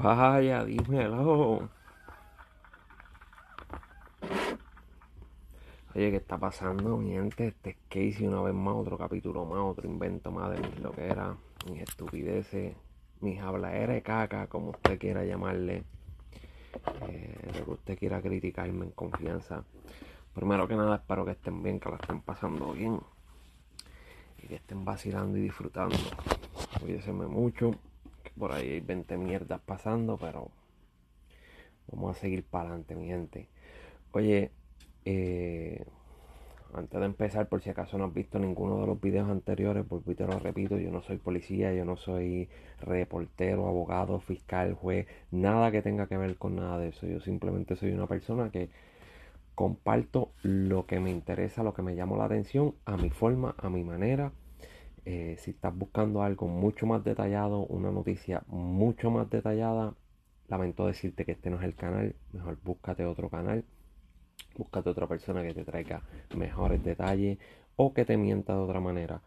Vaya, dímelo. Oye, ¿qué está pasando, mi gente? Este es Casey una vez más, otro capítulo más, otro invento más de lo que era, mis estupideces, mis habladeras caca, como usted quiera llamarle, eh, lo que usted quiera criticarme en confianza. Primero que nada, espero que estén bien, que la estén pasando bien y que estén vacilando y disfrutando. Cuídense mucho por ahí hay 20 mierdas pasando, pero vamos a seguir para adelante, mi gente. Oye, eh, antes de empezar, por si acaso no has visto ninguno de los videos anteriores, porque te lo repito, yo no soy policía, yo no soy reportero, abogado, fiscal, juez, nada que tenga que ver con nada de eso. Yo simplemente soy una persona que comparto lo que me interesa, lo que me llama la atención, a mi forma, a mi manera eh, si estás buscando algo mucho más detallado, una noticia mucho más detallada, lamento decirte que este no es el canal, mejor búscate otro canal, búscate otra persona que te traiga mejores detalles o que te mienta de otra manera.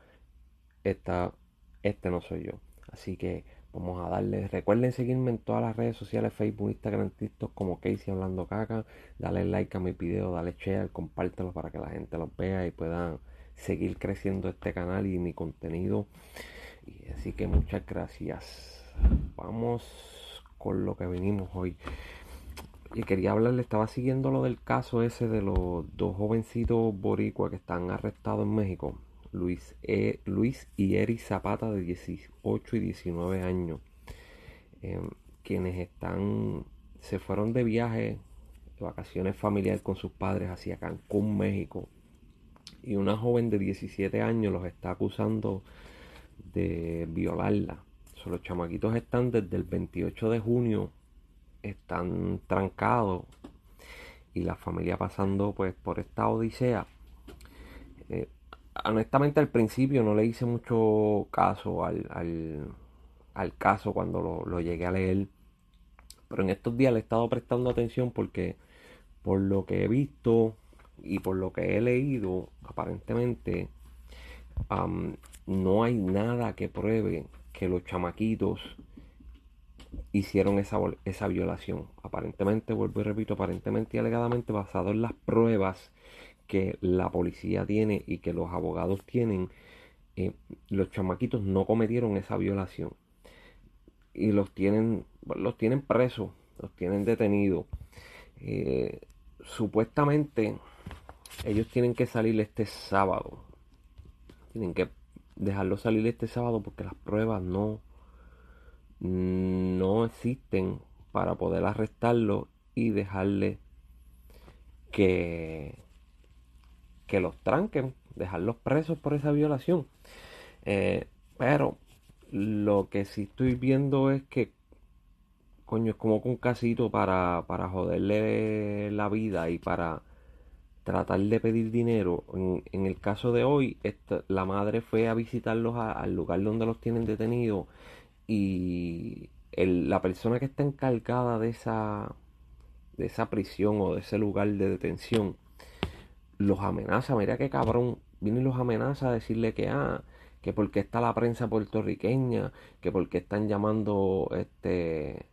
Esta, este no soy yo. Así que vamos a darle. Recuerden seguirme en todas las redes sociales, Facebook, Instagram, TikTok como Casey Hablando Caca. Dale like a mi video, dale share, compártelo para que la gente los vea y puedan seguir creciendo este canal y mi contenido. Y así que muchas gracias. Vamos con lo que venimos hoy. Y quería hablarle, estaba siguiendo lo del caso ese de los dos jovencitos boricua que están arrestados en México. Luis, e, Luis y Eri Zapata de 18 y 19 años. Em, quienes están, se fueron de viaje, de vacaciones familiares con sus padres hacia Cancún, México y una joven de 17 años los está acusando de violarla. los chamaquitos están desde el 28 de junio, están trancados y la familia pasando pues por esta odisea. Eh, honestamente al principio no le hice mucho caso al, al, caso cuando lo, lo, llegué a leer. Pero en estos días le he estado prestando atención porque por lo que he visto y por lo que he leído, aparentemente no hay nada que pruebe que los chamaquitos hicieron esa, esa violación. Aparentemente, vuelvo y repito, aparentemente y alegadamente basado en las pruebas que la policía tiene y que los abogados tienen, eh, los chamaquitos no cometieron esa violación. Y los tienen, los tienen presos, los tienen detenidos. Eh, supuestamente ellos tienen que salir este sábado. Tienen que dejarlo salir este sábado porque las pruebas no, no existen para poder arrestarlo y dejarle que, que los tranquen, dejarlos presos por esa violación. Eh, pero lo que sí estoy viendo es que, coño, es como un casito para, para joderle la vida y para tratar de pedir dinero. En, el caso de hoy, la madre fue a visitarlos al lugar donde los tienen detenidos y la persona que está encargada de esa, de esa prisión o de ese lugar de detención los amenaza. Mira qué cabrón. Viene y los amenaza a decirle que, ah, que porque está la prensa puertorriqueña, que porque están llamando este,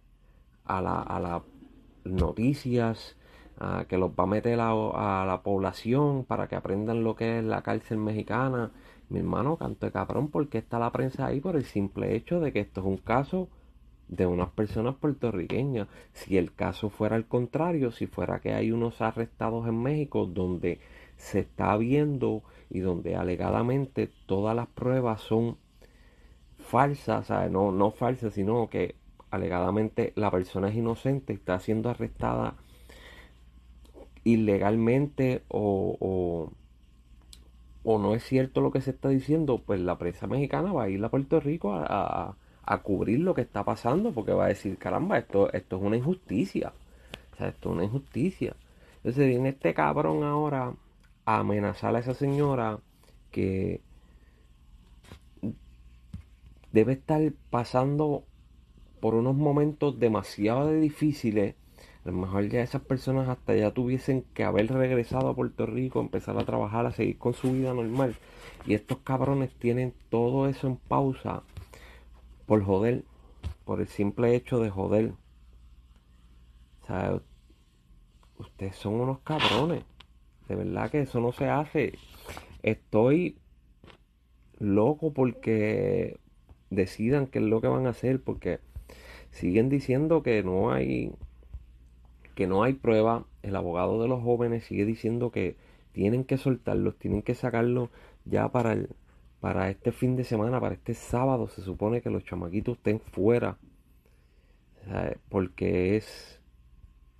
a las a la noticias que los va a meter a, la población para que aprendan lo que es la cárcel mexicana. Mi hermano, canto de cabrón, porque está la prensa ahí por el simple hecho de que esto es un caso de unas personas puertorriqueñas. Si el caso fuera al contrario, si fuera que hay unos arrestados en México donde se está viendo y donde alegadamente todas las pruebas son falsas, no, no falsas, sino que alegadamente la persona es inocente, está siendo arrestada ilegalmente o, o, no es cierto lo que se está diciendo, pues la prensa mexicana va a ir a Puerto Rico a, a, cubrir lo que está pasando porque va a decir, caramba, esto, esto es una injusticia. O sea, esto es una injusticia. Entonces viene este cabrón ahora a amenazar a esa señora que debe estar pasando por unos momentos demasiado difíciles a lo mejor ya esas personas hasta ya tuviesen que haber regresado a Puerto Rico, empezar a trabajar, a seguir con su vida normal. Y estos cabrones tienen todo eso en pausa por joder, por el simple hecho de joder. sea, ustedes son unos cabrones. De verdad que eso no se hace. Estoy loco porque decidan qué es lo que van a hacer. Porque siguen diciendo que no hay que no hay prueba. El abogado de los jóvenes sigue diciendo que tienen que soltarlos, tienen que sacarlos ya para el, para este fin de semana, para este sábado. Se supone que los chamaquitos estén fuera. Porque es,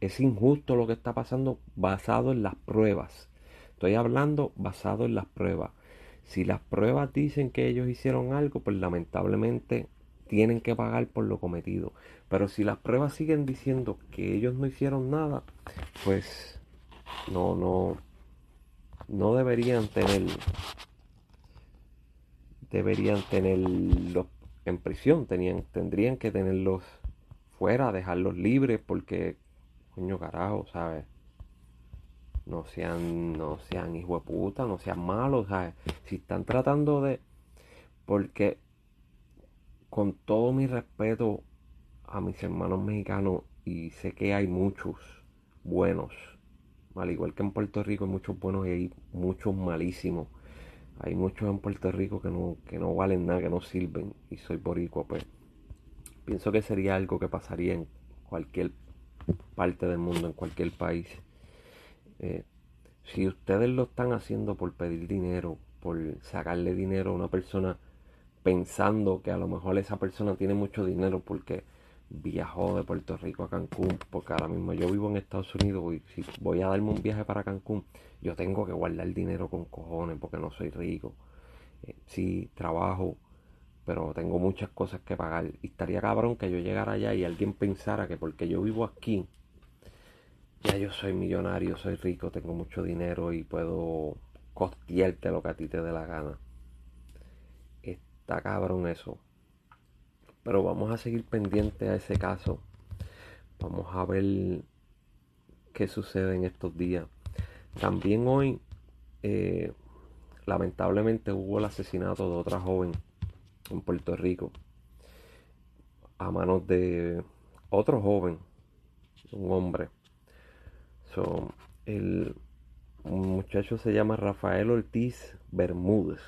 es injusto lo que está pasando basado en las pruebas. Estoy hablando basado en las pruebas. Si las pruebas dicen que ellos hicieron algo, pues lamentablemente tienen que pagar por lo cometido. Pero si las pruebas siguen diciendo que ellos no hicieron nada, pues no, no, no deberían tener, deberían tenerlos en prisión, tenían, tendrían que tenerlos fuera, dejarlos libres, porque, coño carajo, ¿sabes? No sean, no sean hijo de puta, no sean malos, ¿sabes? Si están tratando de, porque con todo mi respeto a mis hermanos mexicanos, y sé que hay muchos buenos, al igual que en Puerto Rico hay muchos buenos y hay muchos malísimos. Hay muchos en Puerto Rico que no, que no valen nada, que no sirven, y soy boricua, pues pienso que sería algo que pasaría en cualquier parte del mundo, en cualquier país. Eh, si ustedes lo están haciendo por pedir dinero, por sacarle dinero a una persona pensando que a lo mejor esa persona tiene mucho dinero porque viajó de Puerto Rico a Cancún, porque ahora mismo yo vivo en Estados Unidos y si voy a darme un viaje para Cancún, yo tengo que guardar dinero con cojones porque no soy rico. Eh, sí, trabajo, pero tengo muchas cosas que pagar. Y estaría cabrón que yo llegara allá y alguien pensara que porque yo vivo aquí, ya yo soy millonario, soy rico, tengo mucho dinero y puedo costearte lo que a ti te dé la gana. Está cabrón eso. Pero vamos a seguir pendiente a ese caso. Vamos a ver qué sucede en estos días. También hoy, eh, lamentablemente, hubo el asesinato de otra joven en Puerto Rico a manos de otro joven, un hombre. el muchacho se llama Rafael Ortiz Bermúdez,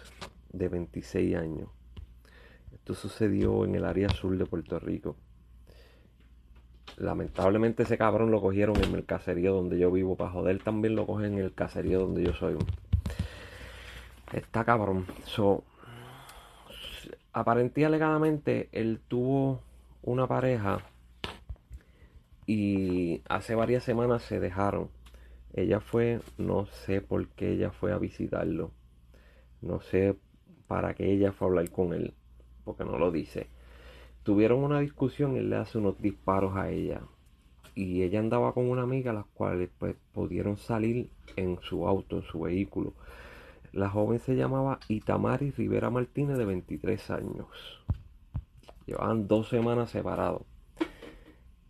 de 26 años. Sucedió en el área sur de Puerto Rico. Lamentablemente ese cabrón lo cogieron en el caserío donde yo vivo. Para joder también lo cogen en el caserío donde yo soy. Está cabrón. So, aparentía alegadamente él tuvo una pareja y hace varias semanas se dejaron. Ella fue, no sé por qué ella fue a visitarlo. No sé para qué ella fue a hablar con él porque no lo dice. Tuvieron una discusión, él le hace unos disparos a ella. Y ella andaba con una amiga, las cuales pues pudieron salir en su auto, en su vehículo. La joven se llamaba Itamari Rivera Martínez de 23 años. Llevaban dos semanas separados.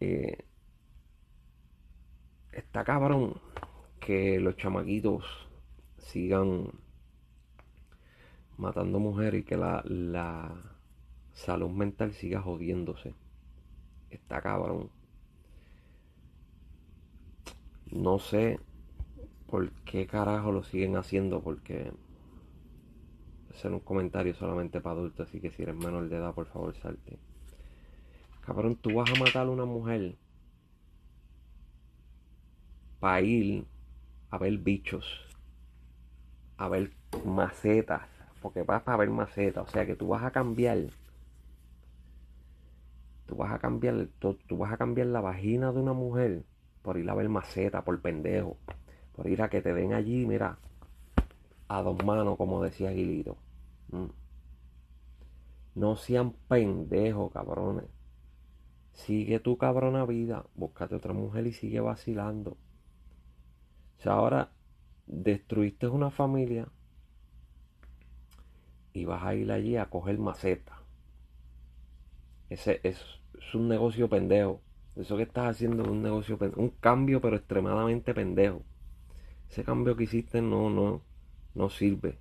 Eh, está cabrón que los chamaquitos sigan matando mujeres y que la, la salud mental siga jodiéndose. Está cabrón. No sé por qué carajo lo siguen haciendo, porque hacer un comentario solamente para adultos, así que si eres menor de edad, por favor, salte. Cabrón, tú vas a matar a una mujer para ir a ver bichos, a ver macetas, porque vas a ver macetas, o sea que tú vas a cambiar Tú vas a cambiar, tú, vas a cambiar la vagina de una mujer por ir a ver maceta, por pendejo. Por ir a que te den allí, mira, a dos manos, como decía Aguilito. Mm. No sean pendejos, cabrones. Sigue tu cabrona vida, búscate otra mujer y sigue vacilando. O sea, ahora destruiste una familia y vas a ir allí a coger maceta. Es un negocio pendejo. Eso que estás haciendo es un negocio pendejo. Un cambio, pero extremadamente pendejo. Ese cambio que hiciste no, no, no sirve.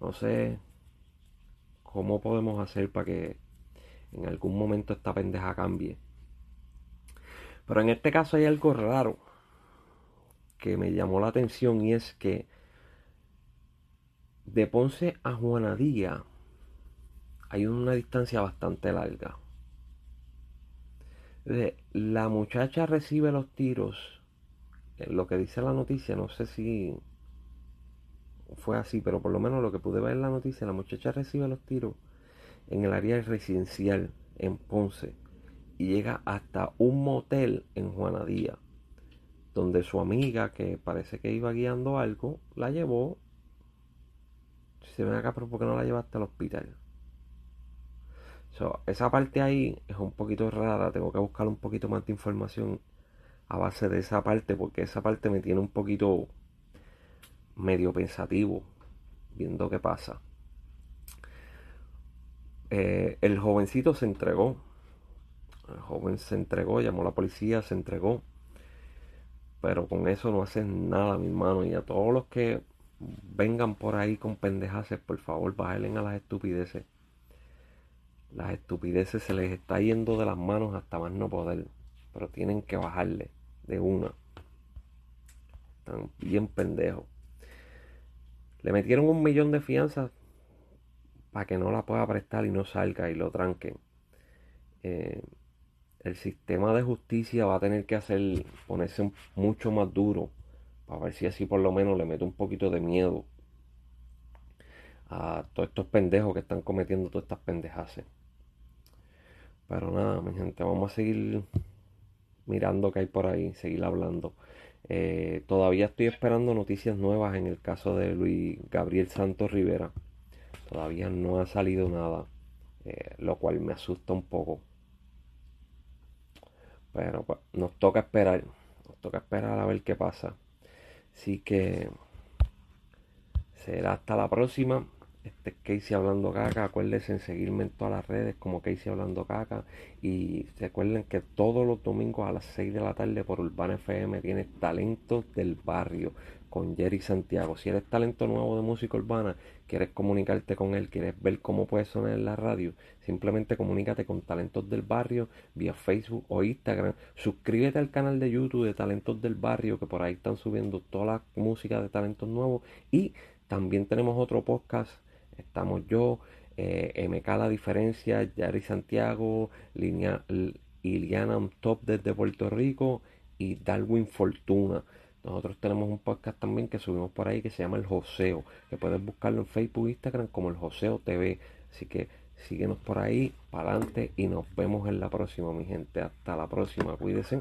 no sé cómo podemos hacer para que en algún momento esta pendeja cambie. Pero en este caso hay algo raro que me llamó la atención y es que de Ponce a Juanadía hay una distancia bastante larga. La muchacha recibe los tiros. Lo que dice la noticia, no sé si fue así, pero por lo menos lo que pude ver en la noticia, la muchacha recibe los tiros en el área residencial en Ponce y llega hasta un motel en Juanadía, donde su amiga, que parece que iba guiando algo, la llevó. Se ven acá, pero ¿por qué no la llevaste al hospital? esa parte ahí es un poquito rara, tengo que buscar un poquito más de información a base de esa parte, porque esa parte me tiene un poquito medio pensativo, viendo qué pasa. Eh, el jovencito se entregó. El joven se entregó, llamó a la policía, se entregó. Pero con eso no hacen nada, mi hermano. Y a todos los que vengan por ahí con pendejaces, por favor, bájenle a las estupideces. Las estupideces se les está yendo de las manos hasta más no poder. Pero tienen que bajarle de una. Están bien pendejos. Le metieron un millón de fianzas para que no la pueda prestar y no salga y lo tranquen. Eh, el sistema de justicia va a tener que hacer ponerse mucho más duro para ver si así por lo menos le mete un poquito de miedo a todos estos pendejos que están cometiendo todas estas pendejas. Pero nada, mi gente, vamos a seguir mirando qué hay por ahí, seguir hablando. Eh, todavía estoy esperando noticias nuevas en el caso de Luis Gabriel Santos Rivera. Todavía no ha salido nada, eh, lo cual me asusta un poco. Pero pues, nos toca esperar, nos toca esperar a ver qué pasa. Así que será hasta la próxima. Este es Casey Hablando Caca. Acuérdense en seguirme en todas las redes como Casey Hablando Caca. Y recuerden que todos los domingos a las 6 de la tarde por Urbana FM tienes Talentos del Barrio con Jerry Santiago. Si eres talento nuevo de música urbana, quieres comunicarte con él, quieres ver cómo puede sonar en la radio, simplemente comunícate con Talentos del Barrio vía Facebook o Instagram. Suscríbete al canal de YouTube de Talentos del Barrio, que por ahí están subiendo toda la música de talentos nuevos. Y también tenemos otro podcast Estamos yo, eh, MK La Diferencia, Yari Santiago, Línea, Iliana Top desde Puerto Rico y Darwin Fortuna. Nosotros tenemos un podcast también que subimos por ahí que se llama El Joseo, que puedes buscarlo en Facebook Instagram como El Joseo TV. Así que síguenos por ahí, para adelante y nos vemos en la próxima, mi gente. Hasta la próxima, cuídense.